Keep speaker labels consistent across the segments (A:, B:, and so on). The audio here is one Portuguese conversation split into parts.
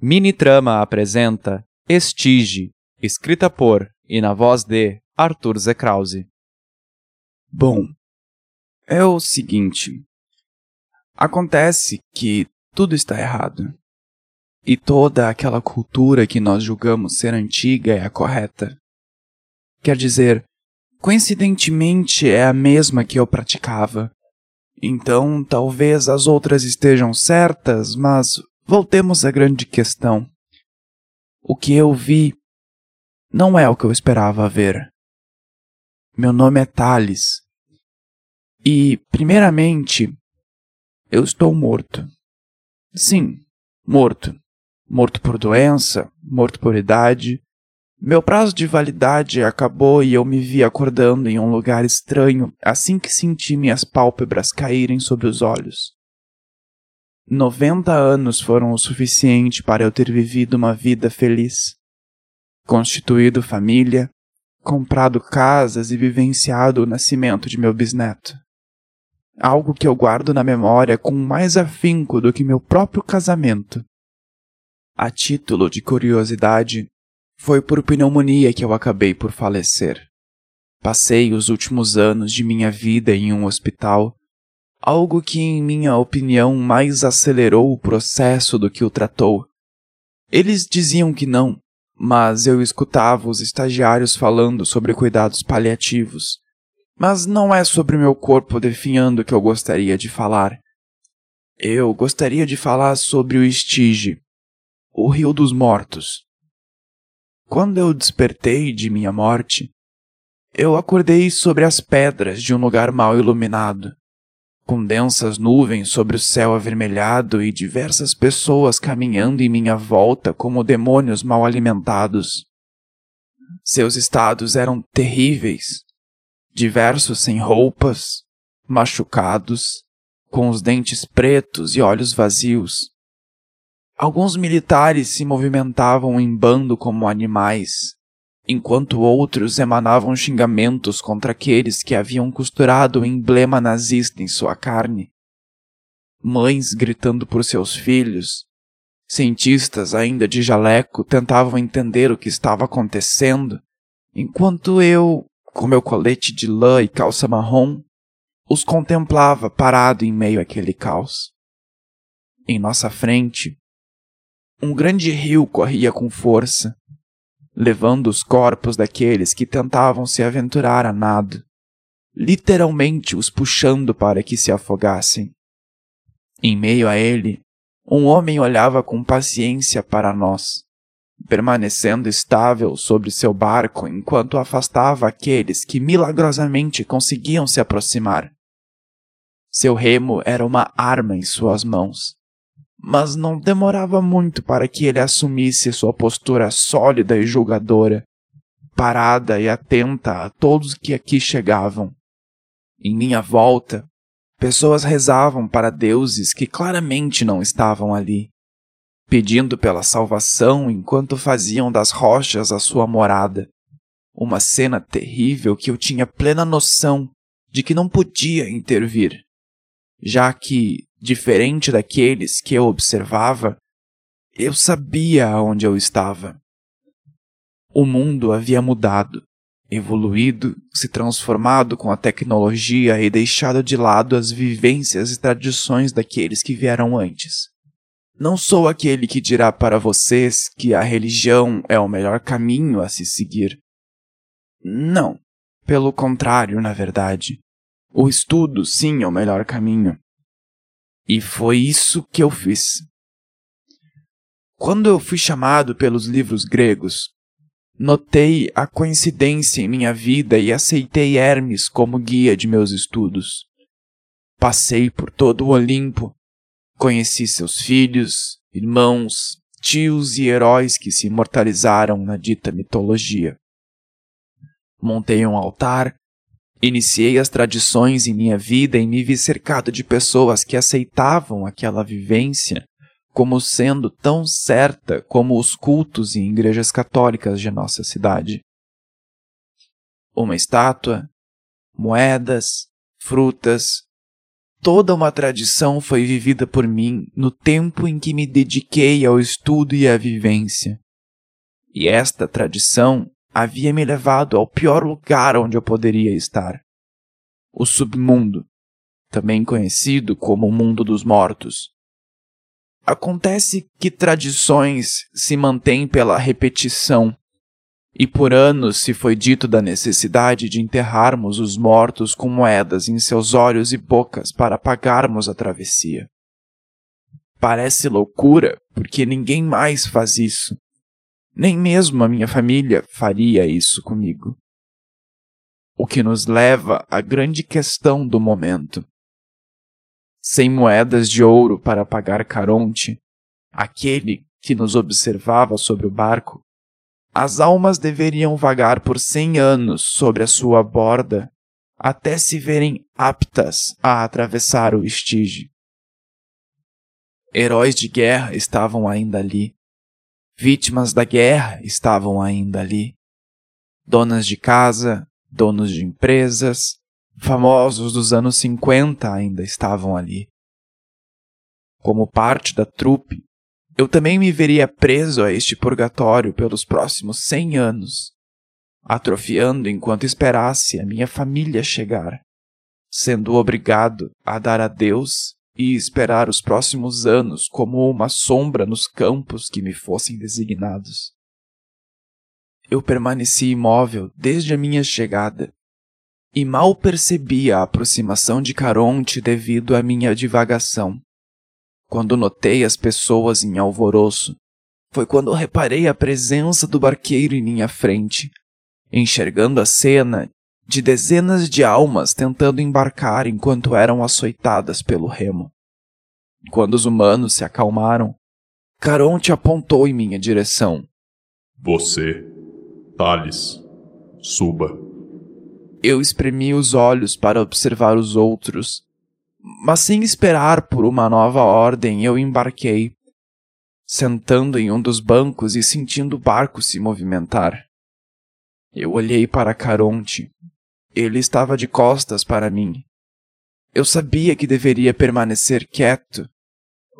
A: Minitrama apresenta Estige, escrita por e na voz de Arthur Z. Krause.
B: Bom, é o seguinte. Acontece que tudo está errado. E toda aquela cultura que nós julgamos ser antiga é a correta. Quer dizer, coincidentemente é a mesma que eu praticava. Então, talvez as outras estejam certas, mas voltemos à grande questão. O que eu vi não é o que eu esperava ver. Meu nome é Thales. E, primeiramente, eu estou morto. Sim, morto. Morto por doença, morto por idade. Meu prazo de validade acabou e eu me vi acordando em um lugar estranho assim que senti minhas pálpebras caírem sobre os olhos. Noventa anos foram o suficiente para eu ter vivido uma vida feliz. Constituído família, comprado casas e vivenciado o nascimento de meu bisneto. Algo que eu guardo na memória com mais afinco do que meu próprio casamento. A título de curiosidade, foi por pneumonia que eu acabei por falecer. Passei os últimos anos de minha vida em um hospital, algo que, em minha opinião, mais acelerou o processo do que o tratou. Eles diziam que não, mas eu escutava os estagiários falando sobre cuidados paliativos. Mas não é sobre meu corpo definhando que eu gostaria de falar. Eu gostaria de falar sobre o Estige, o Rio dos Mortos. Quando eu despertei de minha morte, eu acordei sobre as pedras de um lugar mal iluminado, com densas nuvens sobre o céu avermelhado e diversas pessoas caminhando em minha volta como demônios mal alimentados. Seus estados eram terríveis, diversos sem roupas, machucados, com os dentes pretos e olhos vazios. Alguns militares se movimentavam em bando como animais, enquanto outros emanavam xingamentos contra aqueles que haviam costurado o emblema nazista em sua carne. Mães gritando por seus filhos, cientistas ainda de jaleco tentavam entender o que estava acontecendo, enquanto eu, com meu colete de lã e calça marrom, os contemplava parado em meio àquele caos. Em nossa frente, um grande rio corria com força, levando os corpos daqueles que tentavam se aventurar a nado, literalmente os puxando para que se afogassem. Em meio a ele, um homem olhava com paciência para nós, permanecendo estável sobre seu barco enquanto afastava aqueles que milagrosamente conseguiam se aproximar. Seu remo era uma arma em suas mãos, mas não demorava muito para que ele assumisse sua postura sólida e julgadora, parada e atenta a todos que aqui chegavam. Em minha volta, pessoas rezavam para deuses que claramente não estavam ali, pedindo pela salvação enquanto faziam das rochas a sua morada. Uma cena terrível que eu tinha plena noção de que não podia intervir, já que, diferente daqueles que eu observava, eu sabia aonde eu estava. O mundo havia mudado, evoluído, se transformado com a tecnologia e deixado de lado as vivências e tradições daqueles que vieram antes. Não sou aquele que dirá para vocês que a religião é o melhor caminho a se seguir. Não, pelo contrário, na verdade. O estudo, sim, é o melhor caminho. E foi isso que eu fiz. Quando eu fui chamado pelos livros gregos, notei a coincidência em minha vida e aceitei Hermes como guia de meus estudos. Passei por todo o Olimpo, conheci seus filhos, irmãos, tios e heróis que se imortalizaram na dita mitologia. Montei um altar Iniciei as tradições em minha vida e me vi cercado de pessoas que aceitavam aquela vivência como sendo tão certa como os cultos em igrejas católicas de nossa cidade. Uma estátua, moedas, frutas, Toda uma tradição foi vivida por mim no tempo em que me dediquei ao estudo e à vivência. E esta tradição havia me levado ao pior lugar onde eu poderia estar o submundo, também conhecido como o mundo dos mortos. Acontece que tradições se mantêm pela repetição, e por anos se foi dito da necessidade de enterrarmos os mortos com moedas em seus olhos e bocas para pagarmos a travessia. Parece loucura, porque ninguém mais faz isso. Nem mesmo a minha família faria isso comigo. O que nos leva à grande questão do momento. Sem moedas de ouro para pagar Caronte, aquele que nos observava sobre o barco, as almas deveriam vagar por cem anos sobre a sua borda até se verem aptas a atravessar o estige. Heróis de guerra estavam ainda ali. Vítimas da guerra estavam ainda ali. Donas de casa, donos de empresas, famosos dos anos 50 ainda estavam ali. Como parte da trupe, eu também me veria preso a este purgatório pelos próximos cem anos, atrofiando enquanto esperasse a minha família chegar, sendo obrigado a dar adeus e esperar os próximos anos como uma sombra nos campos que me fossem designados. Eu permaneci imóvel desde a minha chegada e mal percebi a aproximação de Caronte devido à minha divagação. Quando notei as pessoas em alvoroço, foi quando reparei a presença do barqueiro em minha frente, enxergando a cena de dezenas de almas tentando embarcar enquanto eram açoitadas pelo remo. Quando os humanos se acalmaram, Caronte apontou em minha direção.
C: Você Thales, suba.
B: Eu espremi os olhos para observar os outros, mas sem esperar por uma nova ordem, eu embarquei, sentando em um dos bancos e sentindo o barco se movimentar. Eu olhei para Caronte. Ele estava de costas para mim. Eu sabia que deveria permanecer quieto,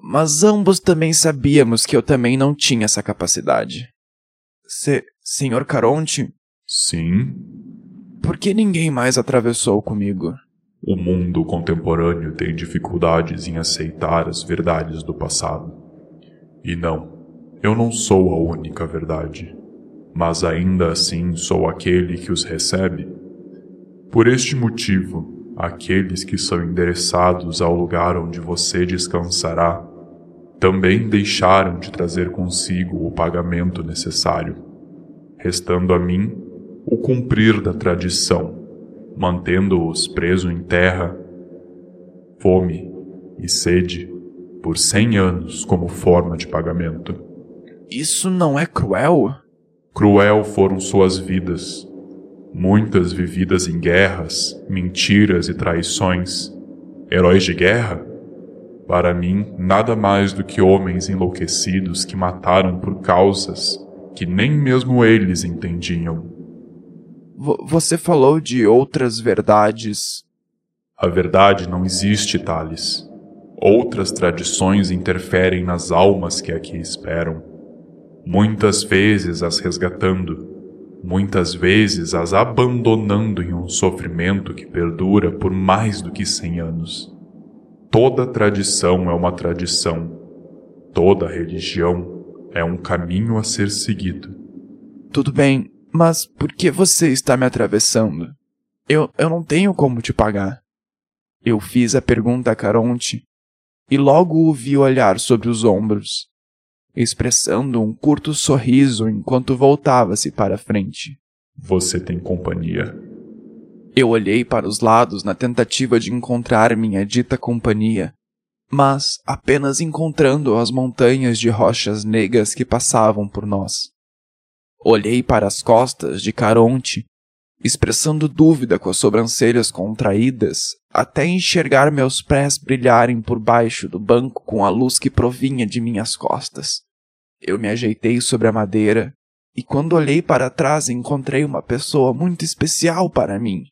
B: mas ambos também sabíamos que eu também não tinha essa capacidade. Se, senhor Caronte?
C: Sim.
B: Por que ninguém mais atravessou comigo?
C: O mundo contemporâneo tem dificuldades em aceitar as verdades do passado. E não, eu não sou a única verdade, mas ainda assim sou aquele que os recebe. Por este motivo, aqueles que são endereçados ao lugar onde você descansará também deixaram de trazer consigo o pagamento necessário, restando a mim o cumprir da tradição, mantendo-os presos em terra, fome e sede por cem anos como forma de pagamento.
B: Isso não é cruel?
C: Cruel foram suas vidas, muitas vividas em guerras, mentiras e traições. Heróis de guerra? Para mim, nada mais do que homens enlouquecidos que mataram por causas que nem mesmo eles entendiam.
B: Você falou de outras verdades.
C: A verdade não existe, Thales. Outras tradições interferem nas almas que aqui esperam, muitas vezes as resgatando, muitas vezes as abandonando em um sofrimento que perdura por mais do que cem anos. Toda tradição é uma tradição. Toda religião é um caminho a ser seguido.
B: Tudo bem, mas por que você está me atravessando? Eu, eu não tenho como te pagar. Eu fiz a pergunta a Caronte e logo o vi olhar sobre os ombros, expressando um curto sorriso enquanto voltava-se para a frente.
C: Você tem companhia.
B: Eu olhei para os lados na tentativa de encontrar minha dita companhia, mas apenas encontrando as montanhas de rochas negras que passavam por nós. Olhei para as costas de Caronte, expressando dúvida com as sobrancelhas contraídas, até enxergar meus pés brilharem por baixo do banco com a luz que provinha de minhas costas. Eu me ajeitei sobre a madeira e quando olhei para trás encontrei uma pessoa muito especial para mim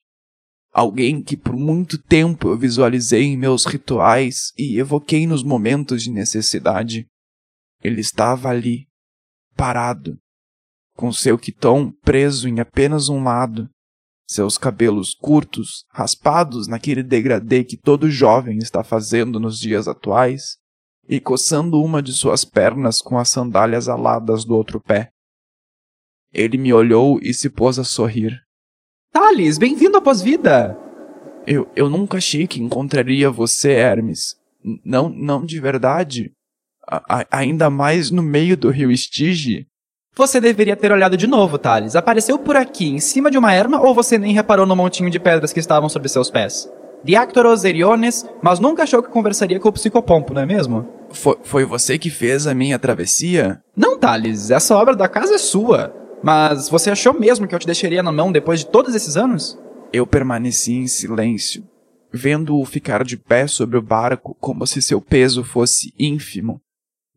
B: Alguém que por muito tempo eu visualizei em meus rituais e evoquei nos momentos de necessidade. Ele estava ali, parado, com seu quiton preso em apenas um lado, seus cabelos curtos, raspados naquele degradê que todo jovem está fazendo nos dias atuais, e coçando uma de suas pernas com as sandálias aladas do outro pé. Ele me olhou e se pôs a sorrir.
D: Thales, bem-vindo à pós-vida!
B: Eu, eu nunca achei que encontraria você, Hermes. N não, não de verdade. A, a, ainda mais no meio do rio Estige.
D: Você deveria ter olhado de novo, Thales. Apareceu por aqui, em cima de uma erma, ou você nem reparou no montinho de pedras que estavam sobre seus pés? Diáctoros, Eriones, mas nunca achou que conversaria com o psicopompo, não é mesmo?
B: Foi, foi você que fez a minha travessia?
D: Não, Thales. Essa obra da casa é sua. Mas você achou mesmo que eu te deixaria na mão depois de todos esses anos?
B: Eu permaneci em silêncio, vendo-o ficar de pé sobre o barco como se seu peso fosse ínfimo,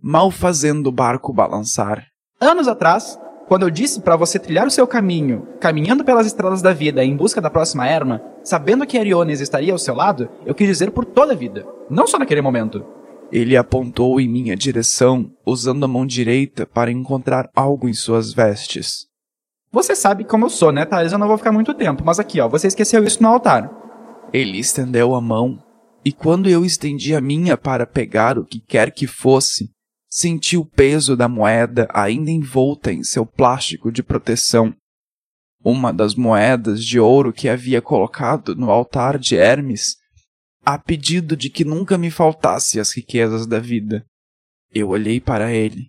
B: mal fazendo o barco balançar.
D: Anos atrás, quando eu disse para você trilhar o seu caminho, caminhando pelas estradas da vida em busca da próxima erma, sabendo que Ariones estaria ao seu lado, eu quis dizer por toda a vida, não só naquele momento.
B: Ele apontou em minha direção, usando a mão direita para encontrar algo em suas vestes.
D: Você sabe como eu sou, né, Thales? Eu não vou ficar muito tempo, mas aqui, ó, você esqueceu isso no altar.
B: Ele estendeu a mão, e quando eu estendi a minha para pegar o que quer que fosse, senti o peso da moeda ainda envolta em seu plástico de proteção. Uma das moedas de ouro que havia colocado no altar de Hermes a pedido de que nunca me faltasse as riquezas da vida. Eu olhei para ele.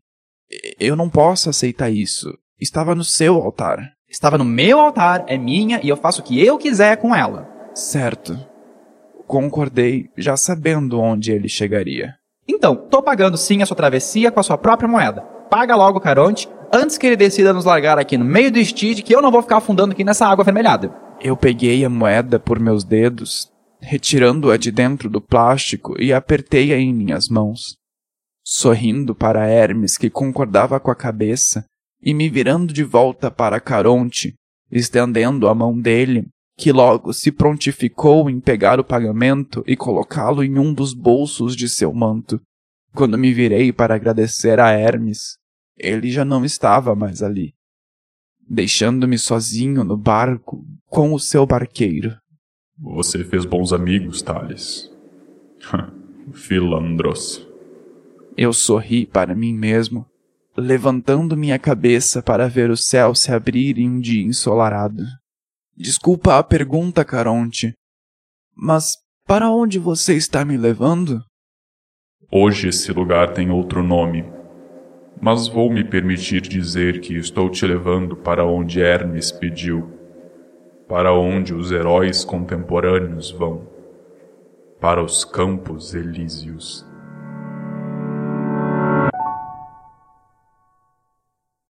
B: Eu não posso aceitar isso. Estava no seu altar.
D: Estava no meu altar, é minha e eu faço o que eu quiser com ela.
B: Certo. Concordei, já sabendo onde ele chegaria.
D: Então, tô pagando sim a sua travessia com a sua própria moeda. Paga logo, Caronte, antes que ele decida nos largar aqui no meio do Steed, que eu não vou ficar afundando aqui nessa água avermelhada.
B: Eu peguei a moeda por meus dedos, retirando-a de dentro do plástico e apertei-a em minhas mãos. Sorrindo para Hermes, que concordava com a cabeça, e me virando de volta para Caronte, estendendo a mão dele, que logo se prontificou em pegar o pagamento e colocá-lo em um dos bolsos de seu manto. Quando me virei para agradecer a Hermes, ele já não estava mais ali, deixando-me sozinho no barco com o seu barqueiro.
C: Você fez bons amigos, Thales. Filandros.
B: Eu sorri para mim mesmo, levantando minha cabeça para ver o céu se abrir em um dia ensolarado. Desculpa a pergunta, Caronte, mas para onde você está me levando?
C: Hoje esse lugar tem outro nome, mas vou me permitir dizer que estou te levando para onde Hermes pediu, para onde os heróis contemporâneos vão, para os Campos Elíseos.